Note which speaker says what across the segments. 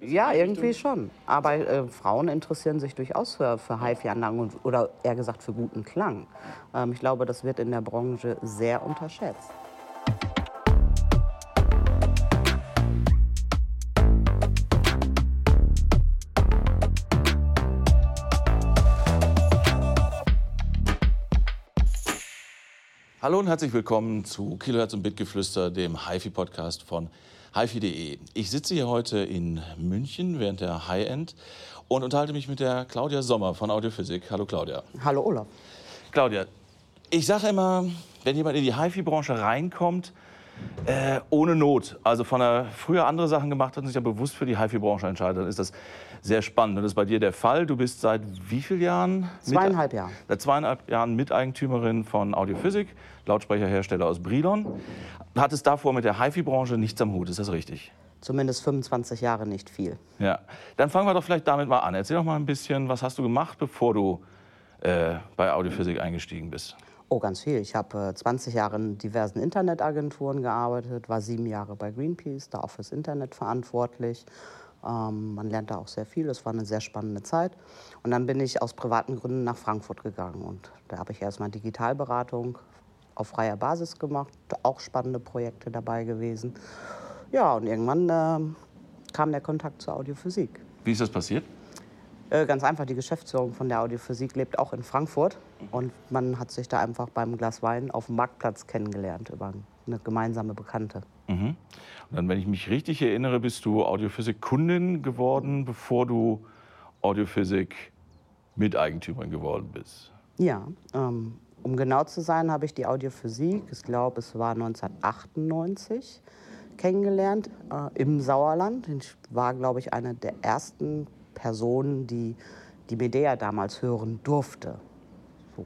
Speaker 1: Ja, irgendwie schon. Aber äh, Frauen interessieren sich durchaus für, für HiFi-Anlagen oder eher gesagt für guten Klang. Ähm, ich glaube, das wird in der Branche sehr unterschätzt.
Speaker 2: Hallo und herzlich willkommen zu Kilohertz und Bitgeflüster, dem HiFi-Podcast von HiFi.de. Ich sitze hier heute in München während der High-End und unterhalte mich mit der Claudia Sommer von Audiophysik. Hallo Claudia.
Speaker 1: Hallo Olaf.
Speaker 2: Claudia, ich sage immer, wenn jemand in die HiFi-Branche reinkommt, äh, ohne Not, also von der früher andere Sachen gemacht hat und sich ja bewusst für die HiFi-Branche entscheidet, dann ist das sehr spannend. Und das ist bei dir der Fall. Du bist seit wie vielen Jahren?
Speaker 1: Zweieinhalb Jahren.
Speaker 2: Seit zweieinhalb Jahren Miteigentümerin von Audiophysik, Lautsprecherhersteller aus Brilon. Hattest davor mit der HiFi-Branche nichts am Hut, ist das richtig?
Speaker 1: Zumindest 25 Jahre nicht viel.
Speaker 2: Ja, dann fangen wir doch vielleicht damit mal an. Erzähl doch mal ein bisschen, was hast du gemacht, bevor du äh, bei Audiophysik eingestiegen bist?
Speaker 1: Oh, ganz viel. Ich habe äh, 20 Jahre in diversen Internetagenturen gearbeitet, war sieben Jahre bei Greenpeace, da auch fürs Internet verantwortlich. Ähm, man lernt da auch sehr viel. Es war eine sehr spannende Zeit. Und dann bin ich aus privaten Gründen nach Frankfurt gegangen. Und da habe ich erstmal Digitalberatung auf freier Basis gemacht, auch spannende Projekte dabei gewesen. Ja, und irgendwann äh, kam der Kontakt zur Audiophysik.
Speaker 2: Wie ist das passiert?
Speaker 1: Äh, ganz einfach, die Geschäftsführung von der Audiophysik lebt auch in Frankfurt. Und man hat sich da einfach beim Glas Wein auf dem Marktplatz kennengelernt über eine gemeinsame Bekannte.
Speaker 2: Mhm. Und dann, wenn ich mich richtig erinnere, bist du Audiophysik-Kundin geworden, bevor du Audiophysik-Miteigentümerin geworden bist.
Speaker 1: Ja, ähm, um genau zu sein, habe ich die Audiophysik, ich glaube, es war 1998, kennengelernt äh, im Sauerland. Ich war, glaube ich, eine der ersten Personen, die die Medea damals hören durfte. So.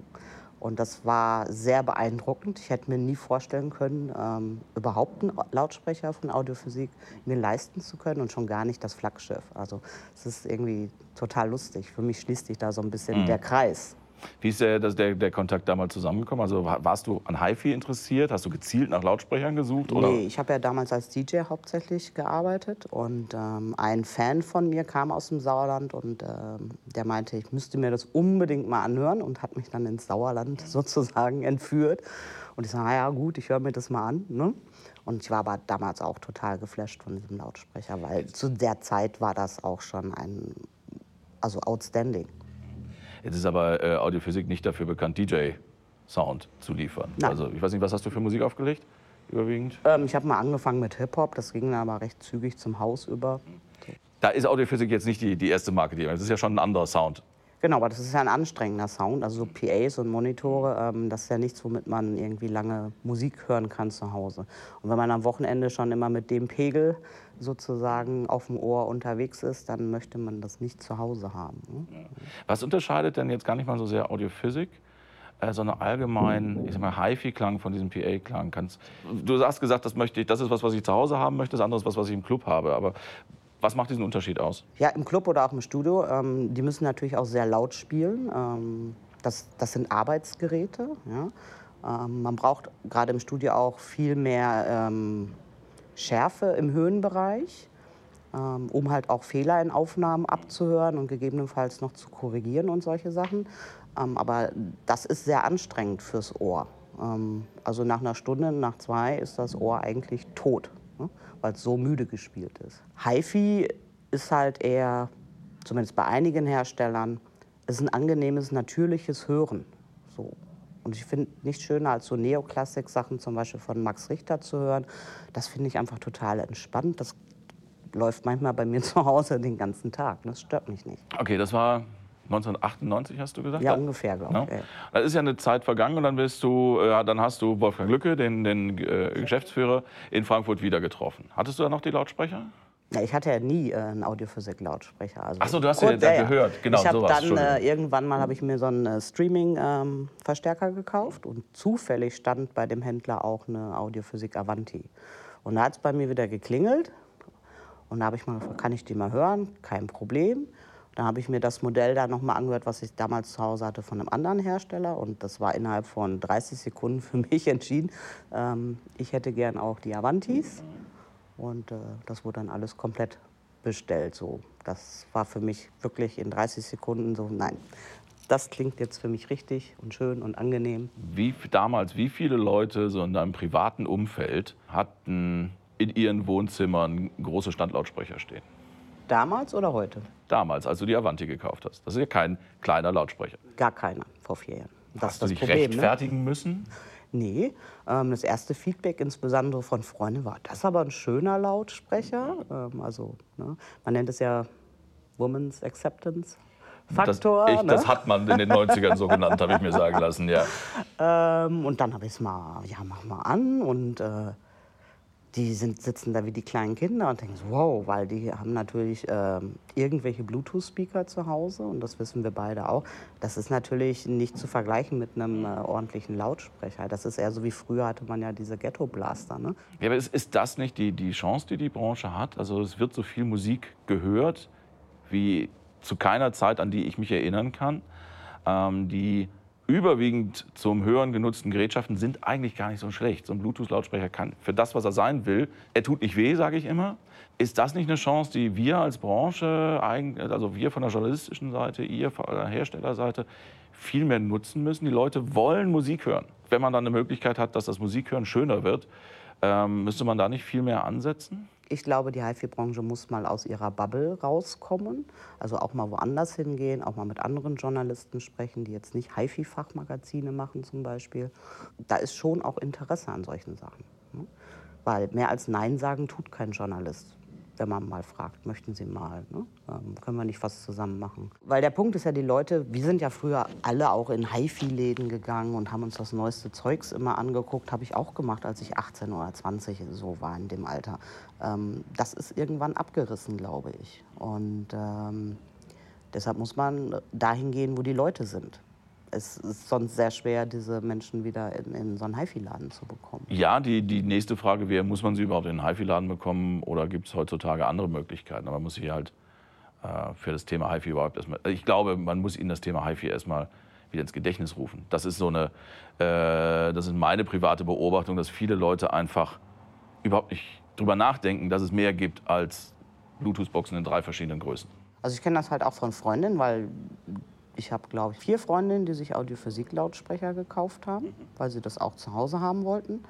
Speaker 1: Und das war sehr beeindruckend. Ich hätte mir nie vorstellen können, ähm, überhaupt einen Lautsprecher von Audiophysik mir leisten zu können und schon gar nicht das Flaggschiff. Also es ist irgendwie total lustig. Für mich schließt sich da so ein bisschen mhm. der Kreis.
Speaker 2: Wie ist der, der, der Kontakt damals zusammengekommen? Also warst du an HiFi interessiert? Hast du gezielt nach Lautsprechern gesucht? Oder?
Speaker 1: Nee, ich habe ja damals als DJ hauptsächlich gearbeitet. Und ähm, ein Fan von mir kam aus dem Sauerland und ähm, der meinte, ich müsste mir das unbedingt mal anhören und hat mich dann ins Sauerland sozusagen entführt. Und ich sage, naja gut, ich höre mir das mal an. Ne? Und ich war aber damals auch total geflasht von diesem Lautsprecher, weil zu der Zeit war das auch schon ein, also outstanding.
Speaker 2: Jetzt ist aber äh, Audiophysik nicht dafür bekannt, DJ-Sound zu liefern. Nein. Also ich weiß nicht, was hast du für Musik aufgelegt? Überwiegend?
Speaker 1: Ähm, ich habe mal angefangen mit Hip-Hop, das ging dann aber recht zügig zum Haus über.
Speaker 2: Da ist Audiophysik jetzt nicht die, die erste Marke, die das ist ja schon ein anderer Sound.
Speaker 1: Genau, aber das ist ja ein anstrengender Sound. Also so PAs und Monitore, ähm, das ist ja nichts, womit man irgendwie lange Musik hören kann zu Hause. Und wenn man am Wochenende schon immer mit dem Pegel sozusagen auf dem Ohr unterwegs ist, dann möchte man das nicht zu Hause haben. Ne?
Speaker 2: Was unterscheidet denn jetzt gar nicht mal so sehr Audiophysik? Äh, sondern allgemein, ich sag mal, HiFi-Klang von diesem PA-Klang. Du hast gesagt, das, möchte ich, das ist was, was ich zu Hause haben möchte, das andere ist was, was ich im Club habe. Aber was macht diesen Unterschied aus?
Speaker 1: Ja, im Club oder auch im Studio. Ähm, die müssen natürlich auch sehr laut spielen. Ähm, das, das sind Arbeitsgeräte. Ja. Ähm, man braucht gerade im Studio auch viel mehr ähm, Schärfe im Höhenbereich, ähm, um halt auch Fehler in Aufnahmen abzuhören und gegebenenfalls noch zu korrigieren und solche Sachen. Ähm, aber das ist sehr anstrengend fürs Ohr. also nach einer Stunde, nach zwei ist das Ohr eigentlich tot ne? weil es so müde gespielt ist. HiFi ist halt eher, zumindest bei einigen Herstellern, ist ein angenehmes, natürliches Hören. So. Und ich finde nichts schöner als so Neoklassik-Sachen zum Beispiel von Max Richter zu hören. Das finde ich einfach total entspannt. Das läuft manchmal bei mir zu Hause den ganzen Tag. Das stört mich nicht.
Speaker 2: Okay, das war 1998 hast du gesagt?
Speaker 1: Ja, ungefähr, glaube
Speaker 2: ich. Ja. Da ist ja eine Zeit vergangen und dann bist du, äh, dann hast du Wolfgang Lücke, den, den äh, Geschäftsführer, in Frankfurt wieder getroffen. Hattest du da noch die Lautsprecher?
Speaker 1: Ja, ich hatte ja nie äh, einen Audiophysik-Lautsprecher.
Speaker 2: Also Achso, du hast ja, ja gehört, genau.
Speaker 1: Ich habe dann äh, irgendwann mal habe ich mir so einen äh, Streaming-Verstärker ähm, gekauft und zufällig stand bei dem Händler auch eine Audiophysik Avanti. Und da hat es bei mir wieder geklingelt und da habe ich mal gefragt, kann ich die mal hören? Kein Problem. Dann habe ich mir das Modell da nochmal angehört, was ich damals zu Hause hatte von einem anderen Hersteller. Und das war innerhalb von 30 Sekunden für mich entschieden. Ähm, ich hätte gern auch die Avantis. Und äh, das wurde dann alles komplett bestellt. So. Das war für mich wirklich in 30 Sekunden so, nein, das klingt jetzt für mich richtig und schön und angenehm.
Speaker 2: Wie damals, wie viele Leute so in deinem privaten Umfeld hatten in ihren Wohnzimmern große Standlautsprecher stehen?
Speaker 1: Damals oder heute?
Speaker 2: Damals, als du die Avanti gekauft hast. Das ist ja kein kleiner Lautsprecher.
Speaker 1: Gar keiner vor vier Jahren.
Speaker 2: Das hast du dich Problem, ne? rechtfertigen ne? müssen?
Speaker 1: Nee, ähm, das erste Feedback, insbesondere von Freunden, war, das ist aber ein schöner Lautsprecher. Ähm, also, ne, man nennt es ja Woman's Acceptance. Faktor.
Speaker 2: Das, ich, ne? das hat man in den 90ern so genannt, habe ich mir sagen lassen, ja.
Speaker 1: Ähm, und dann habe ich es mal, ja, mach mal an und äh, die sind, sitzen da wie die kleinen Kinder und denken so, wow, weil die haben natürlich äh, irgendwelche Bluetooth-Speaker zu Hause und das wissen wir beide auch. Das ist natürlich nicht zu vergleichen mit einem äh, ordentlichen Lautsprecher. Das ist eher so wie früher hatte man ja diese Ghetto-Blaster. Ne?
Speaker 2: Ja, aber ist, ist das nicht die, die Chance, die die Branche hat? Also es wird so viel Musik gehört wie zu keiner Zeit, an die ich mich erinnern kann. Ähm, die überwiegend zum Hören genutzten Gerätschaften sind eigentlich gar nicht so schlecht. So ein Bluetooth-Lautsprecher kann für das, was er sein will, er tut nicht weh, sage ich immer. Ist das nicht eine Chance, die wir als Branche, also wir von der journalistischen Seite, ihr von der Herstellerseite, viel mehr nutzen müssen? Die Leute wollen Musik hören. Wenn man dann eine Möglichkeit hat, dass das Musikhören schöner wird, ähm, müsste man da nicht viel mehr ansetzen?
Speaker 1: Ich glaube, die HiFi-Branche muss mal aus ihrer Bubble rauskommen, also auch mal woanders hingehen, auch mal mit anderen Journalisten sprechen, die jetzt nicht HiFi-Fachmagazine machen zum Beispiel. Da ist schon auch Interesse an solchen Sachen. Ne? Weil mehr als Nein sagen tut kein Journalist wenn man mal fragt, möchten Sie mal, ne? ähm, können wir nicht was zusammen machen? Weil der Punkt ist ja, die Leute, wir sind ja früher alle auch in HiFi-Läden gegangen und haben uns das neueste Zeugs immer angeguckt, habe ich auch gemacht, als ich 18 oder 20 so war in dem Alter. Ähm, das ist irgendwann abgerissen, glaube ich. Und ähm, deshalb muss man dahin gehen, wo die Leute sind es ist sonst sehr schwer, diese Menschen wieder in, in so einen HiFi-Laden zu bekommen.
Speaker 2: Ja, die, die nächste Frage wäre, muss man sie überhaupt in einen HiFi-Laden bekommen oder gibt es heutzutage andere Möglichkeiten? Aber man muss sich halt äh, für das Thema HiFi überhaupt erstmal, ich glaube, man muss ihnen das Thema HiFi erstmal wieder ins Gedächtnis rufen. Das ist so eine, äh, das ist meine private Beobachtung, dass viele Leute einfach überhaupt nicht drüber nachdenken, dass es mehr gibt als Bluetooth-Boxen in drei verschiedenen Größen.
Speaker 1: Also ich kenne das halt auch von Freundinnen, weil ich habe, glaube ich, vier Freundinnen, die sich Audiophysik-Lautsprecher gekauft haben, mhm. weil sie das auch zu Hause haben wollten.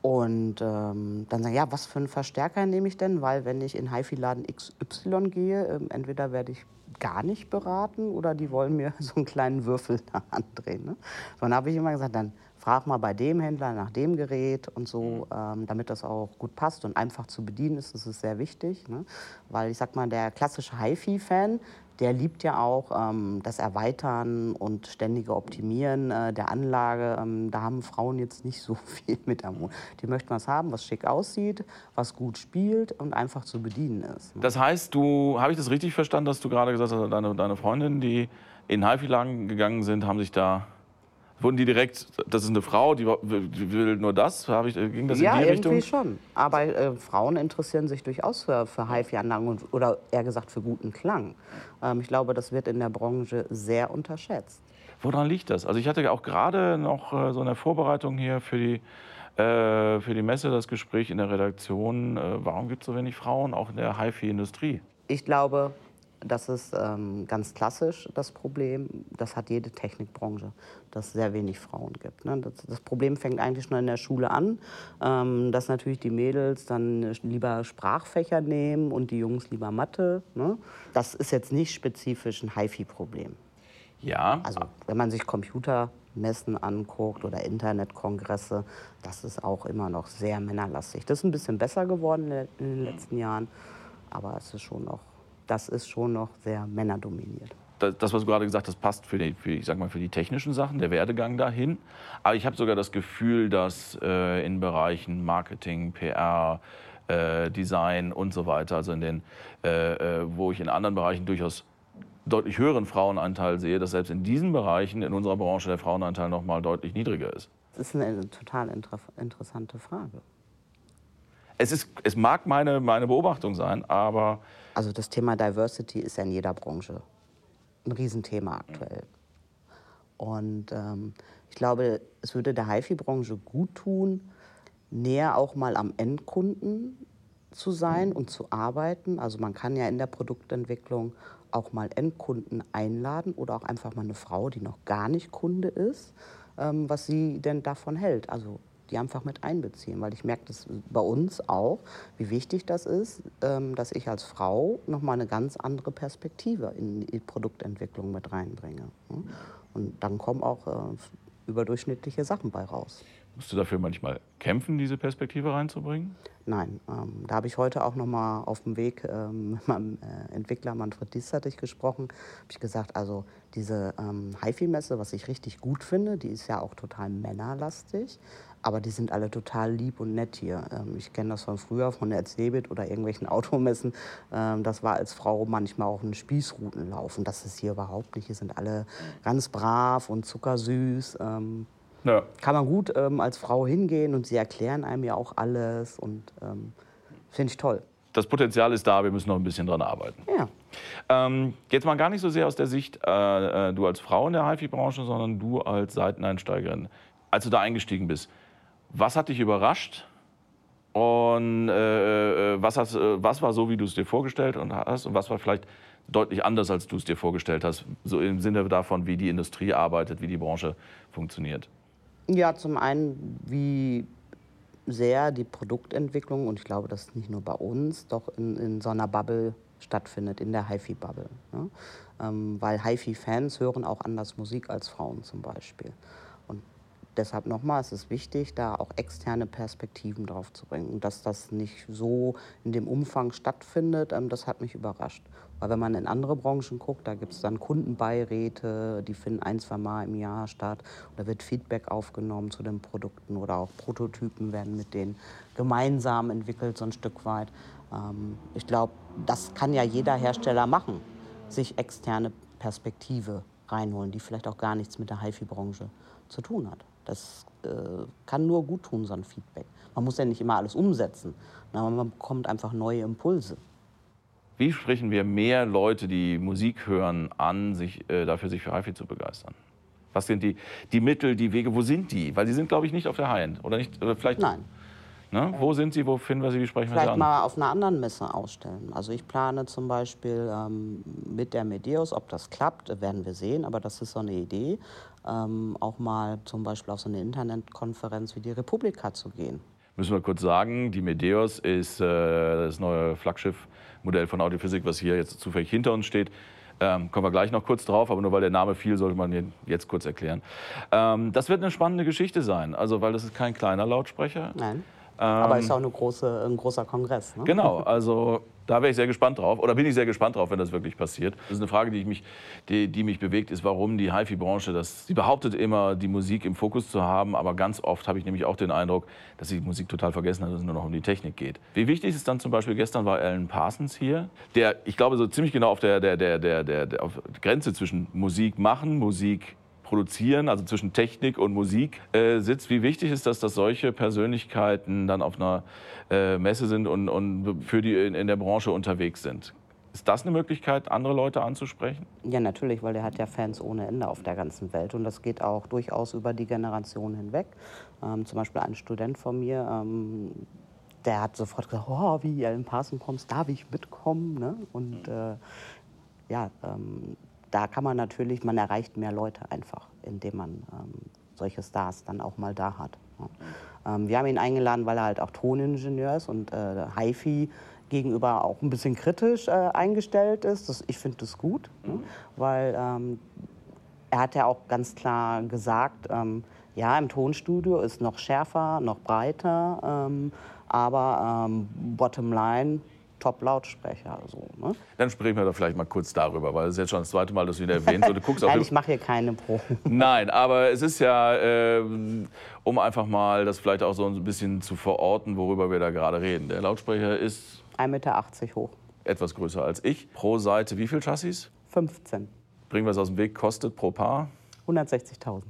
Speaker 1: Und ähm, dann sagen, ja, was für einen Verstärker nehme ich denn? Weil wenn ich in HiFi-Laden XY gehe, äh, entweder werde ich gar nicht beraten oder die wollen mir so einen kleinen Würfel da andrehen. Ne? So, dann habe ich immer gesagt, dann frag mal bei dem Händler nach dem Gerät und so, mhm. ähm, damit das auch gut passt und einfach zu bedienen ist, das ist sehr wichtig. Ne? Weil ich sag mal, der klassische HiFi-Fan, der liebt ja auch ähm, das Erweitern und ständige Optimieren äh, der Anlage. Ähm, da haben Frauen jetzt nicht so viel mit am Mund. Die möchten was haben, was schick aussieht, was gut spielt und einfach zu bedienen ist.
Speaker 2: Ne? Das heißt, du, habe ich das richtig verstanden, dass du gerade gesagt hast, deine, deine Freundinnen, die in HiFi-Lagen gegangen sind, haben sich da Wurden die direkt, das ist eine Frau, die will nur das? Ich, ging das
Speaker 1: ja,
Speaker 2: in die
Speaker 1: Richtung? Ja, irgendwie schon. Aber äh, Frauen interessieren sich durchaus für, für HiFi-Anlagen oder eher gesagt für guten Klang. Ähm, ich glaube, das wird in der Branche sehr unterschätzt.
Speaker 2: Woran liegt das? Also ich hatte auch gerade noch äh, so eine Vorbereitung hier für die, äh, für die Messe, das Gespräch in der Redaktion. Äh, warum gibt es so wenig Frauen auch in der HiFi-Industrie?
Speaker 1: Ich glaube, das ist ähm, ganz klassisch das Problem. Das hat jede Technikbranche, dass es sehr wenig Frauen gibt. Ne? Das, das, Problem fängt eigentlich schon in der Schule an, ähm, dass natürlich die Mädels dann lieber Sprachfächer nehmen und die Jungs lieber Mathe. Ne? Das ist jetzt nicht spezifisch ein HiFi-Problem.
Speaker 2: Ja.
Speaker 1: Also wenn man sich Computermessen anguckt oder Internetkongresse, das ist auch immer noch sehr männerlastig. Das ist ein bisschen besser geworden in den letzten Jahren, aber es ist schon noch das ist schon noch sehr männerdominiert.
Speaker 2: Das, was du gerade gesagt hast, passt für die, für, ich sag mal, für die technischen Sachen, der Werdegang dahin. Aber ich habe sogar das Gefühl, dass äh, in Bereichen Marketing, PR, äh, Design und so weiter, also in den, äh, äh, wo ich in anderen Bereichen durchaus deutlich höheren Frauenanteil sehe, dass selbst in diesen Bereichen in unserer Branche der Frauenanteil noch mal deutlich niedriger ist.
Speaker 1: Das ist eine total inter interessante Frage.
Speaker 2: Es, ist, es mag meine, meine Beobachtung sein, aber
Speaker 1: also das Thema Diversity ist ja in jeder Branche ein Riesenthema aktuell. Und ähm, ich glaube, es würde der HiFi-Branche gut tun, näher auch mal am Endkunden zu sein und zu arbeiten. Also man kann ja in der Produktentwicklung auch mal Endkunden einladen oder auch einfach mal eine Frau, die noch gar nicht Kunde ist, ähm, was sie denn davon hält. Also die einfach mit einbeziehen, weil ich merke das bei uns auch, wie wichtig das ist, ähm, dass ich als Frau noch mal eine ganz andere Perspektive in die Produktentwicklung mit reinbringe. Ne? Und dann kommen auch äh, überdurchschnittliche Sachen bei raus.
Speaker 2: Musst du dafür manchmal kämpfen, diese Perspektive reinzubringen?
Speaker 1: Nein, ähm, da habe ich heute auch noch mal auf dem Weg ähm, mit meinem äh, Entwickler Manfred Diesterich gesprochen. Habe ich gesagt, also diese ähm, HiFi-Messe, was ich richtig gut finde, die ist ja auch total männerlastig. Aber die sind alle total lieb und nett hier. Ähm, ich kenne das von früher, von der Cebit oder irgendwelchen Automessen. Ähm, das war als Frau manchmal auch ein Spießrutenlauf. Und das ist hier überhaupt nicht. Hier sind alle ganz brav und zuckersüß. Ähm, ja. Kann man gut als Frau hingehen und sie erklären einem ja auch alles. Und finde ich toll
Speaker 2: das Potenzial ist da, wir müssen noch ein bisschen dran arbeiten.
Speaker 1: Ja.
Speaker 2: Ähm, jetzt mal gar nicht so sehr aus der Sicht, äh, äh, du als Frau in der HiFi-Branche, sondern du als Seiteneinsteigerin. Als du da eingestiegen bist, was hat dich überrascht? Und äh, äh was, hast, äh, was war so, wie du es dir vorgestellt hast? Und was war vielleicht deutlich anders, als du es dir vorgestellt hast? So im Sinne davon, wie die Industrie arbeitet, wie die Branche funktioniert.
Speaker 1: Ja, zum einen, wie sehr die Produktentwicklung, und ich glaube, das ist nicht nur bei uns, doch in, in so einer Bubble stattfindet, in der HiFi-Bubble. Ne? Ähm, weil HiFi-Fans hören auch anders Musik als Frauen zum Beispiel deshalb nochmal, es ist wichtig, da auch externe Perspektiven drauf zu bringen. Und dass das nicht so in dem Umfang stattfindet, ähm, das hat mich überrascht. Weil wenn man in andere Branchen guckt, da gibt es dann Kundenbeiräte, die finden ein, zwei Mal im Jahr statt. Da wird Feedback aufgenommen zu den Produkten oder auch Prototypen werden mit denen gemeinsam entwickelt, so ein Stück weit. Ähm, ich glaube, das kann ja jeder Hersteller machen, sich externe Perspektive reinholen, die vielleicht auch gar nichts mit der HiFi-Branche zu tun hat. Das äh, kann nur gut tun, so ein Feedback. Man muss ja nicht immer alles umsetzen, aber man bekommt einfach neue Impulse.
Speaker 2: Wie sprechen wir mehr Leute, die Musik hören, an, sich, äh, dafür sich für HiFi zu begeistern? Was sind die, die Mittel, die Wege, wo sind die? Weil die sind, glaube ich, nicht auf der High-End. Oder, nicht, oder vielleicht
Speaker 1: Nein.
Speaker 2: Ne? Wo sind Sie, wo finden wir Sie, wie sprechen
Speaker 1: wir
Speaker 2: Sie an?
Speaker 1: mal auf einer anderen Messe ausstellen. Also ich plane zum Beispiel ähm, mit der Medeos, ob das klappt, werden wir sehen, aber das ist so eine Idee, ähm, auch mal zum Beispiel auf so eine Internetkonferenz wie die Republika zu gehen.
Speaker 2: Müssen wir kurz sagen, die Medeos ist äh, das neue Flaggschiffmodell von Audiophysik, was hier jetzt zufällig hinter uns steht. Ähm, kommen wir gleich noch kurz drauf, aber nur weil der Name fiel, sollte man den jetzt kurz erklären. Ähm, das wird eine spannende Geschichte sein, also weil das ist kein kleiner Lautsprecher.
Speaker 1: Nein. Aber ähm, ist auch eine große, ein großer Kongress. Ne?
Speaker 2: Genau, also da wäre ich sehr gespannt drauf. Oder bin ich sehr gespannt drauf, wenn das wirklich passiert. Das ist eine Frage, die, mich, die, die mich bewegt, ist, warum die HiFi-Branche das. Sie behauptet immer, die Musik im Fokus zu haben, aber ganz oft habe ich nämlich auch den Eindruck, dass sie die Musik total vergessen hat, dass es nur noch um die Technik geht. Wie wichtig ist es dann zum Beispiel, gestern war Alan Parsons hier, der, ich glaube, so ziemlich genau auf der, der, der, der, der, der Grenze zwischen Musik machen, Musik Produzieren, also zwischen Technik und Musik äh, sitzt. Wie wichtig ist das, dass solche Persönlichkeiten dann auf einer äh, Messe sind und, und für die in, in der Branche unterwegs sind? Ist das eine Möglichkeit, andere Leute anzusprechen?
Speaker 1: Ja, natürlich, weil er hat ja Fans ohne Ende auf der ganzen Welt. Und das geht auch durchaus über die Generation hinweg. Ähm, zum Beispiel ein Student von mir, ähm, der hat sofort gesagt, oh, wie Alan Parson kommst, darf ich mitkommen? Ne? Und äh, ja, ähm, da kann man natürlich, man erreicht mehr Leute einfach, indem man ähm, solche Stars dann auch mal da hat. Ja. Ähm, wir haben ihn eingeladen, weil er halt auch Toningenieur ist und äh, HiFi gegenüber auch ein bisschen kritisch äh, eingestellt ist. Das, ich finde das gut, ne? mhm. ne? weil ähm, er hat ja auch ganz klar gesagt, ähm, ja, im Tonstudio ist noch schärfer, noch breiter, ähm, aber ähm, bottom line Top-Lautsprecher. So, ne?
Speaker 2: Dann sprechen wir doch vielleicht mal kurz darüber, weil es ist jetzt schon das zweite Mal, dass du ihn erwähnst. Und du guckst
Speaker 1: Nein, ich mache hier keine Proben.
Speaker 2: Nein, aber es ist ja, äh, um einfach mal das vielleicht auch so ein bisschen zu verorten, worüber wir da gerade reden. Der Lautsprecher ist
Speaker 1: 1,80 Meter hoch.
Speaker 2: Etwas größer als ich. Pro Seite wie viel Chassis?
Speaker 1: 15.
Speaker 2: Bringen wir es aus dem Weg, kostet pro Paar?
Speaker 1: 160.000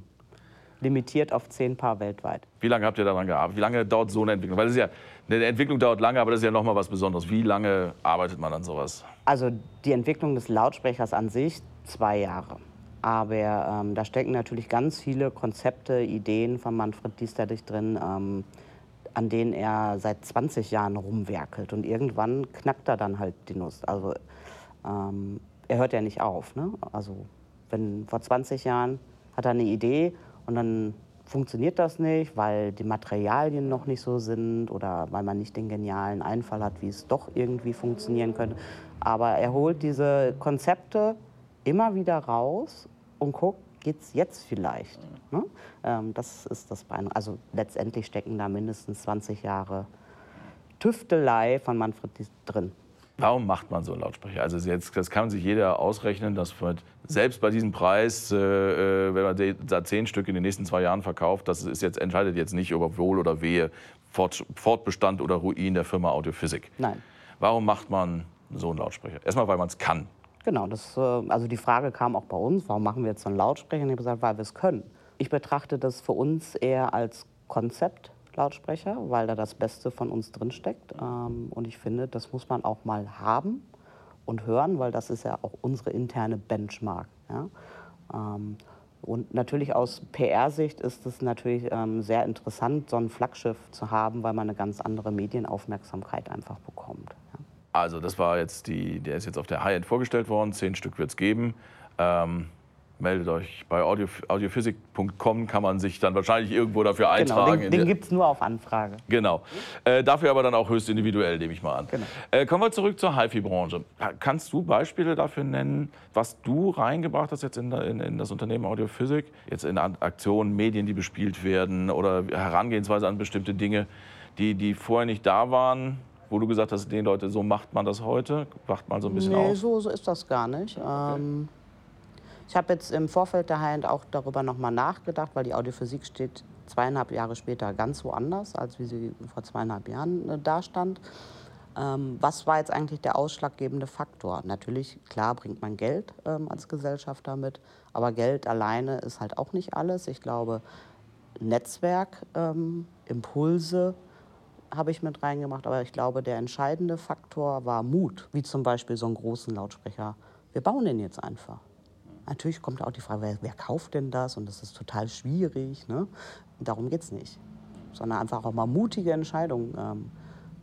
Speaker 1: limitiert auf zehn Paar weltweit.
Speaker 2: Wie lange habt ihr daran gearbeitet? Wie lange dauert so eine Entwicklung? Weil das ist ja, eine Entwicklung dauert lange, aber das ist ja noch mal was Besonderes. Wie lange arbeitet man an sowas?
Speaker 1: Also die Entwicklung des Lautsprechers an sich zwei Jahre. Aber ähm, da stecken natürlich ganz viele Konzepte, Ideen von Manfred Diesterich drin. Ähm, an denen er seit 20 Jahren rumwerkelt. Und irgendwann knackt er dann halt die Nuss. Also ähm, er hört ja nicht auf. Ne? Also wenn vor 20 Jahren hat er eine Idee und dann funktioniert das nicht, weil die Materialien noch nicht so sind oder weil man nicht den genialen Einfall hat, wie es doch irgendwie funktionieren könnte. Aber er holt diese Konzepte immer wieder raus und guckt, geht es jetzt vielleicht. Ne? Ähm, das ist das Bein. Also letztendlich stecken da mindestens 20 Jahre Tüftelei von Manfred drin.
Speaker 2: Warum macht man so einen Lautsprecher? Also jetzt, das kann sich jeder ausrechnen, dass selbst bei diesem Preis, äh, äh wenn man da zehn Stück in den nächsten zwei Jahren verkauft, das ist jetzt, entscheidet jetzt nicht über Wohl oder Wehe, Fort, Fortbestand oder Ruin der Firma Audiophysik.
Speaker 1: Nein.
Speaker 2: Warum macht man so einen Lautsprecher? Erstmal, weil man es kann.
Speaker 1: Genau, das, äh, also die Frage kam auch bei uns, warum machen wir jetzt so einen Lautsprecher? Und ich habe gesagt, weil wir es können. Ich betrachte das für uns eher als Konzept Lautsprecher, weil da das Beste von uns drinsteckt. Ähm, und ich finde, das muss man auch mal haben und hören, weil das ist ja auch unsere interne Benchmark. Ja? Ähm, und natürlich aus PR-Sicht ist es natürlich ähm, sehr interessant, so ein Flaggschiff zu haben, weil man eine ganz andere Medienaufmerksamkeit einfach bekommt. Ja?
Speaker 2: Also das war jetzt die, der ist jetzt auf der High-End vorgestellt worden, zehn Stück wird es geben. Ähm, meldet euch. Bei audio, audiophysik.com kann man sich dann wahrscheinlich irgendwo dafür genau, eintragen.
Speaker 1: Genau, den, den gibt es nur auf Anfrage.
Speaker 2: Genau. Äh, dafür aber dann auch höchst individuell, nehme ich mal an. Genau. Äh, kommen wir zurück zur HiFi-Branche. Kannst du Beispiele dafür nennen, was du reingebracht hast jetzt in, in, in das Unternehmen Audiophysik? Jetzt in Aktionen, Medien, die bespielt werden oder Herangehensweise an bestimmte Dinge, die, die vorher nicht da waren? Wo du gesagt hast, den Leute, so macht man das heute? Wacht mal so ein bisschen
Speaker 1: nee,
Speaker 2: auf.
Speaker 1: so, so ist das gar nicht. Okay. Ähm ich habe jetzt im Vorfeld der Hand auch darüber nochmal nachgedacht, weil die Audiophysik steht zweieinhalb Jahre später ganz woanders, als wie sie vor zweieinhalb Jahren äh, dastand. Ähm, was war jetzt eigentlich der ausschlaggebende Faktor? Natürlich, klar, bringt man Geld ähm, als Gesellschaft damit, aber Geld alleine ist halt auch nicht alles. Ich glaube, Netzwerk, ähm, Impulse habe ich mit reingemacht, aber ich glaube, der entscheidende Faktor war Mut, wie zum Beispiel so einen großen Lautsprecher. Wir bauen den jetzt einfach. Natürlich kommt auch die Frage, wer, wer kauft denn das? Und das ist total schwierig. Ne? Darum geht es nicht. Sondern einfach auch mal mutige Entscheidungen ähm,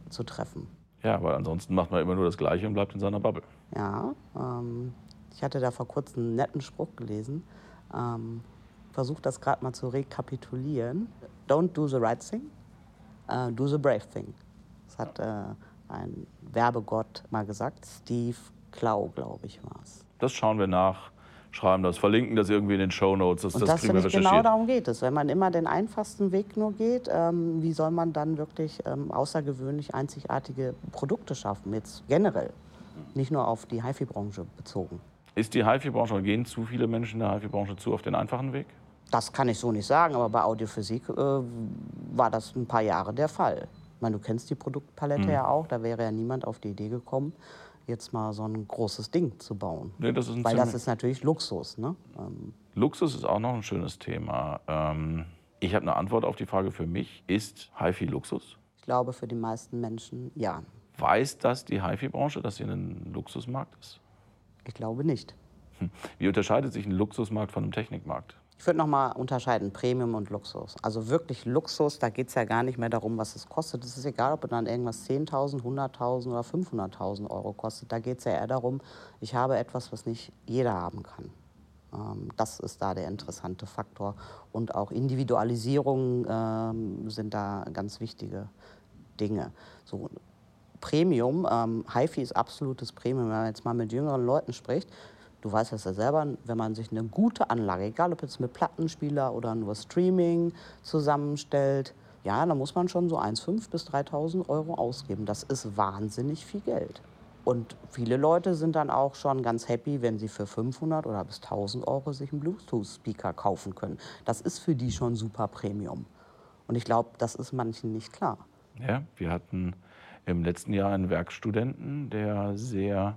Speaker 1: zu treffen.
Speaker 2: Ja, weil ansonsten macht man immer nur das Gleiche und bleibt in seiner Bubble.
Speaker 1: Ja, ähm, ich hatte da vor kurzem einen netten Spruch gelesen. Ähm, Versuch das gerade mal zu rekapitulieren. Don't do the right thing, uh, do the brave thing. Das hat äh, ein Werbegott mal gesagt. Steve Klau, glaube ich, war es.
Speaker 2: Das schauen wir nach schreiben das, verlinken das irgendwie in den Show Notes.
Speaker 1: Das, und das, das kriegen wir genau. Genau darum geht es. Wenn man immer den einfachsten Weg nur geht, ähm, wie soll man dann wirklich ähm, außergewöhnlich einzigartige Produkte schaffen? Jetzt generell, nicht nur auf die HiFi-Branche bezogen.
Speaker 2: Ist die HiFi-Branche gehen zu viele Menschen in der HiFi-Branche zu auf den einfachen Weg?
Speaker 1: Das kann ich so nicht sagen, aber bei Audiophysik äh, war das ein paar Jahre der Fall. Ich meine, du kennst die Produktpalette mhm. ja auch, da wäre ja niemand auf die Idee gekommen, jetzt mal so ein großes Ding zu bauen.
Speaker 2: Nee, das
Speaker 1: Weil das ist natürlich Luxus. Ne? Ähm
Speaker 2: Luxus ist auch noch ein schönes Thema. Ähm, ich habe eine Antwort auf die Frage für mich. Ist HiFi Luxus?
Speaker 1: Ich glaube, für die meisten Menschen ja.
Speaker 2: Weiß das die HiFi-Branche, dass sie ein Luxusmarkt ist?
Speaker 1: Ich glaube nicht.
Speaker 2: Hm. Wie unterscheidet sich ein Luxusmarkt von einem Technikmarkt?
Speaker 1: Ich würde noch mal unterscheiden, Premium und Luxus. Also wirklich Luxus, da geht es ja gar nicht mehr darum, was es kostet. Es ist egal, ob dann irgendwas 10.000, 100.000 oder 500.000 Euro kostet. Da geht es ja eher darum, ich habe etwas, was nicht jeder haben kann. Ähm, das ist da der interessante Faktor. Und auch Individualisierung ähm, sind da ganz wichtige Dinge. So, Premium, ähm, HiFi ist absolutes Premium. Wenn man jetzt mal mit jüngeren Leuten spricht, Du weißt das ja selber, wenn man sich eine gute Anlage, egal ob jetzt mit Plattenspieler oder nur Streaming zusammenstellt, ja, dann muss man schon so 1,5 bis 3.000 Euro ausgeben. Das ist wahnsinnig viel Geld. Und viele Leute sind dann auch schon ganz happy, wenn sie für 500 oder bis 1000 Euro sich einen Bluetooth-Speaker kaufen können. Das ist für die schon super Premium. Und ich glaube, das ist manchen nicht klar.
Speaker 2: Ja, wir hatten im letzten Jahr einen Werkstudenten, der sehr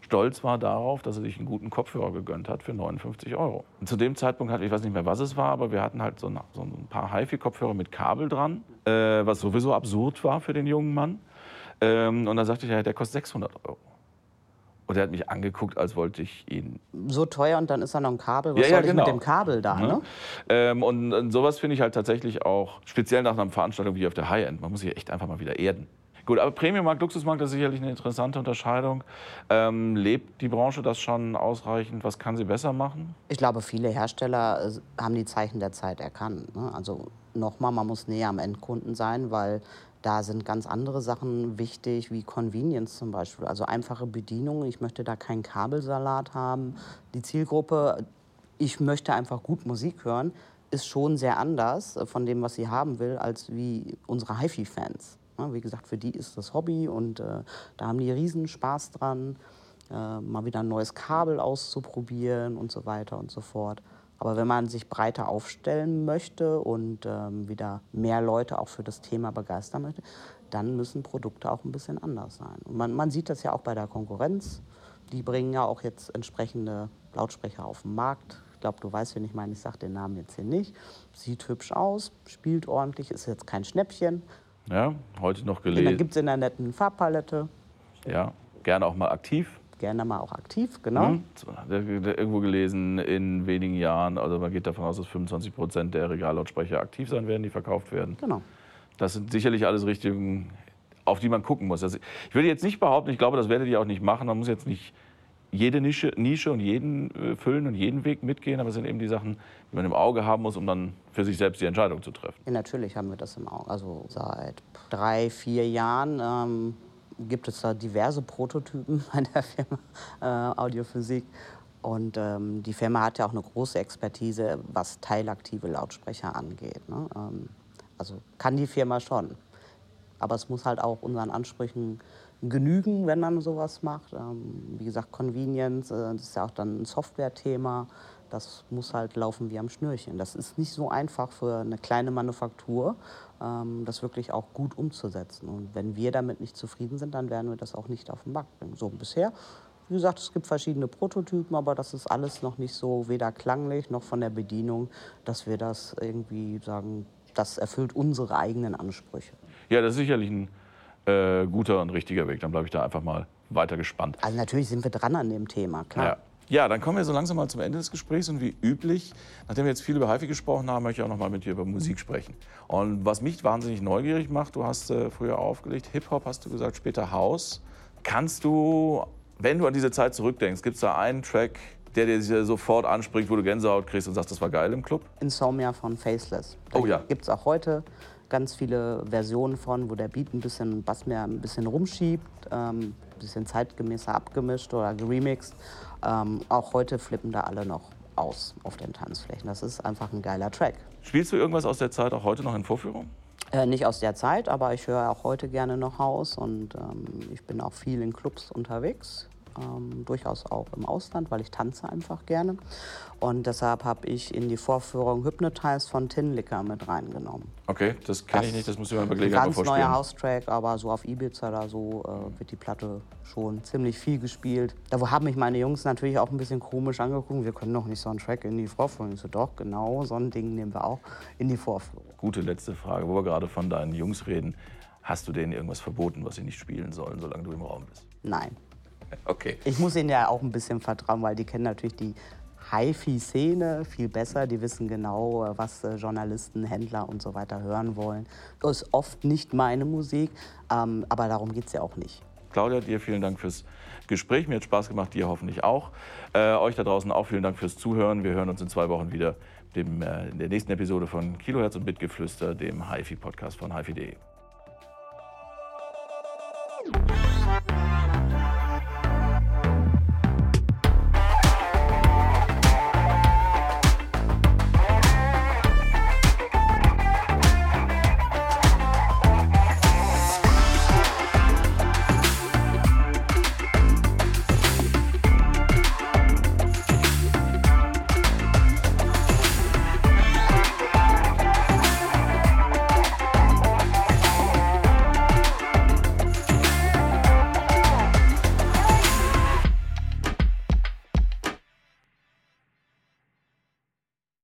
Speaker 2: stolz war darauf, dass er sich einen guten Kopfhörer gegönnt hat für 59 Euro. Und zu dem Zeitpunkt hatte ich weiß nicht mehr, was es war, aber wir hatten halt so, ein, so ein paar HiFi-Kopfhörer mit Kabel dran, äh, was sowieso absurd war für den jungen Mann. Ähm, und dann sagte ich, ja, der kostet 600 Euro. Und er hat mich angeguckt, als wollte ich ihn.
Speaker 1: So teuer und dann ist da noch ein Kabel. Was
Speaker 2: Ja, ja,
Speaker 1: soll ich
Speaker 2: genau.
Speaker 1: mit dem Kabel da? Ne?
Speaker 2: Ähm, und, und sowas finde ich halt tatsächlich auch, speziell nach einer Veranstaltung wie auf der High-End, man muss sich echt einfach mal wieder erden. Gut, aber Premium-Markt, Luxusmarkt ist sicherlich eine interessante Unterscheidung. Ähm, lebt die Branche das schon ausreichend? Was kann sie besser machen?
Speaker 1: Ich glaube, viele Hersteller äh, haben die Zeichen der Zeit erkannt. Ne? Also nochmal, man muss näher am Endkunden sein, weil da sind ganz andere Sachen wichtig, wie Convenience zum Beispiel. Also einfache Bedienung. Ich möchte da keinen Kabelsalat haben. Die Zielgruppe, ich möchte einfach gut Musik hören, ist schon sehr anders äh, von dem, was sie haben will, als wie unsere HiFi-Fans. Ja, Wie gesagt, für die ist das Hobby und äh, da haben die riesen Spaß dran, äh, mal wieder ein neues Kabel auszuprobieren und so weiter und so fort. Aber wenn man sich breiter aufstellen möchte und ähm, wieder mehr Leute auch für das Thema begeistern möchte, dann müssen Produkte auch ein bisschen anders sein. Und man, man sieht das ja auch bei der Konkurrenz. Die bringen ja auch jetzt entsprechende Lautsprecher auf den Markt. Ich glaube, du weißt, wen ich meine. Ich sage den Namen jetzt hier nicht. Sieht hübsch aus, spielt ordentlich, ist jetzt kein Schnäppchen.
Speaker 2: Ja, heute noch
Speaker 1: Den
Speaker 2: gelesen.
Speaker 1: gibt es in der netten Farbpalette.
Speaker 2: Ja, gerne auch mal aktiv.
Speaker 1: Gerne mal auch aktiv, genau.
Speaker 2: Hm? Der- Irgendwo gelesen, in wenigen Jahren, also man geht davon aus, dass 25 Prozent der Regallautsprecher aktiv sein werden, die verkauft werden.
Speaker 1: Genau.
Speaker 2: Das sind sicherlich alles Richtungen, auf die man gucken muss. Also ich würde jetzt nicht behaupten, ich glaube, das werdet ihr auch nicht machen. Man muss jetzt nicht jede Nische, Nische und jeden äh, füllen und jeden Weg mitgehen, aber es sind eben die Sachen, die man im Auge haben muss, um dann für sich selbst die Entscheidung zu treffen.
Speaker 1: Ja, natürlich haben wir das im Auge. Also seit drei, vier Jahren ähm, gibt es da diverse Prototypen bei der Firma äh, Audiophysik. Und ähm, die Firma hat ja auch eine große Expertise, was teilaktive Lautsprecher angeht. Ne? Ähm, also kann die Firma schon. Aber es muss halt auch unseren Ansprüchen genügen, wenn man sowas macht. Ähm, wie gesagt, Convenience, äh, das ist ja auch dann ein Software-Thema. Das muss halt laufen wie am Schnürchen. Das ist nicht so einfach für eine kleine Manufaktur, ähm, das wirklich auch gut umzusetzen. Und wenn wir damit nicht zufrieden sind, dann werden wir das auch nicht auf den Markt bringen. So bisher, wie gesagt, es gibt verschiedene Prototypen, aber das ist alles noch nicht so weder klanglich noch von der Bedienung, dass wir das irgendwie sagen, das erfüllt unsere eigenen Ansprüche.
Speaker 2: Ja, das ist sicherlich ein äh, guter und richtiger Weg. Dann bleibe ich da einfach mal weiter gespannt.
Speaker 1: Also natürlich sind wir dran an dem Thema, klar.
Speaker 2: Ja. ja, dann kommen wir so langsam mal zum Ende des Gesprächs. Und wie üblich, nachdem wir jetzt viel über HiFi gesprochen haben, möchte ich auch noch mal mit dir über Musik sprechen. Und was mich wahnsinnig neugierig macht, du hast äh, früher aufgelegt, Hip-Hop hast du gesagt, später House. Kannst du, wenn du an diese Zeit zurückdenkst, gibt es da einen Track, der dir sofort anspricht, wo du Gänsehaut kriegst und sagst, das war geil im Club?
Speaker 1: Insomnia von Faceless. Da
Speaker 2: Oh ja.
Speaker 1: Gibt es auch heute ganz viele Versionen von, wo der Beat ein bisschen, Bass mehr ein bisschen rumschiebt, ähm, ein bisschen zeitgemäßer abgemischt oder geremixed. Ähm, auch heute flippen da alle noch aus auf den Tanzflächen. Das ist einfach ein geiler Track.
Speaker 2: Spielst du irgendwas aus der Zeit auch heute noch in Vorführung?
Speaker 1: Äh, nicht aus der Zeit, aber ich höre auch heute gerne noch Haus und ähm, ich bin auch viel in Clubs unterwegs. Ähm, durchaus auch im Ausland, weil ich tanze einfach gerne. Und deshalb habe ich in die Vorführung Hypnotize von Tin Licker mit reingenommen.
Speaker 2: Okay, das kenne ich nicht, das musst du mir
Speaker 1: Ein
Speaker 2: Gelegenheit mal
Speaker 1: ganz neuer. Haustrack, aber so auf Ibiza oder so äh, wird die Platte schon ziemlich viel gespielt. Da haben mich meine Jungs natürlich auch ein bisschen komisch angeguckt. Wir können doch nicht so einen Track in die Vorführung. Ich so, doch, genau, so ein Ding nehmen wir auch in die Vorführung.
Speaker 2: Gute letzte Frage, wo wir gerade von deinen Jungs reden. Hast du denen irgendwas verboten, was sie nicht spielen sollen, solange du im Raum bist?
Speaker 1: Nein.
Speaker 2: Okay.
Speaker 1: Ich muss ihnen ja auch ein bisschen vertrauen, weil die kennen natürlich die HiFi-Szene viel besser. Die wissen genau, äh, was äh, Journalisten, Händler und so weiter hören wollen. Das ist oft nicht meine Musik, ähm, aber darum geht es ja auch nicht.
Speaker 2: Claudia, dir vielen Dank fürs Gespräch. Mir hat Spaß gemacht, dir hoffentlich auch. Äh, euch da draußen auch vielen Dank fürs Zuhören. Wir hören uns in zwei Wochen wieder dem, äh, in der nächsten Episode von Kilohertz und Bitgeflüster, dem HiFi-Podcast von HiFi.de.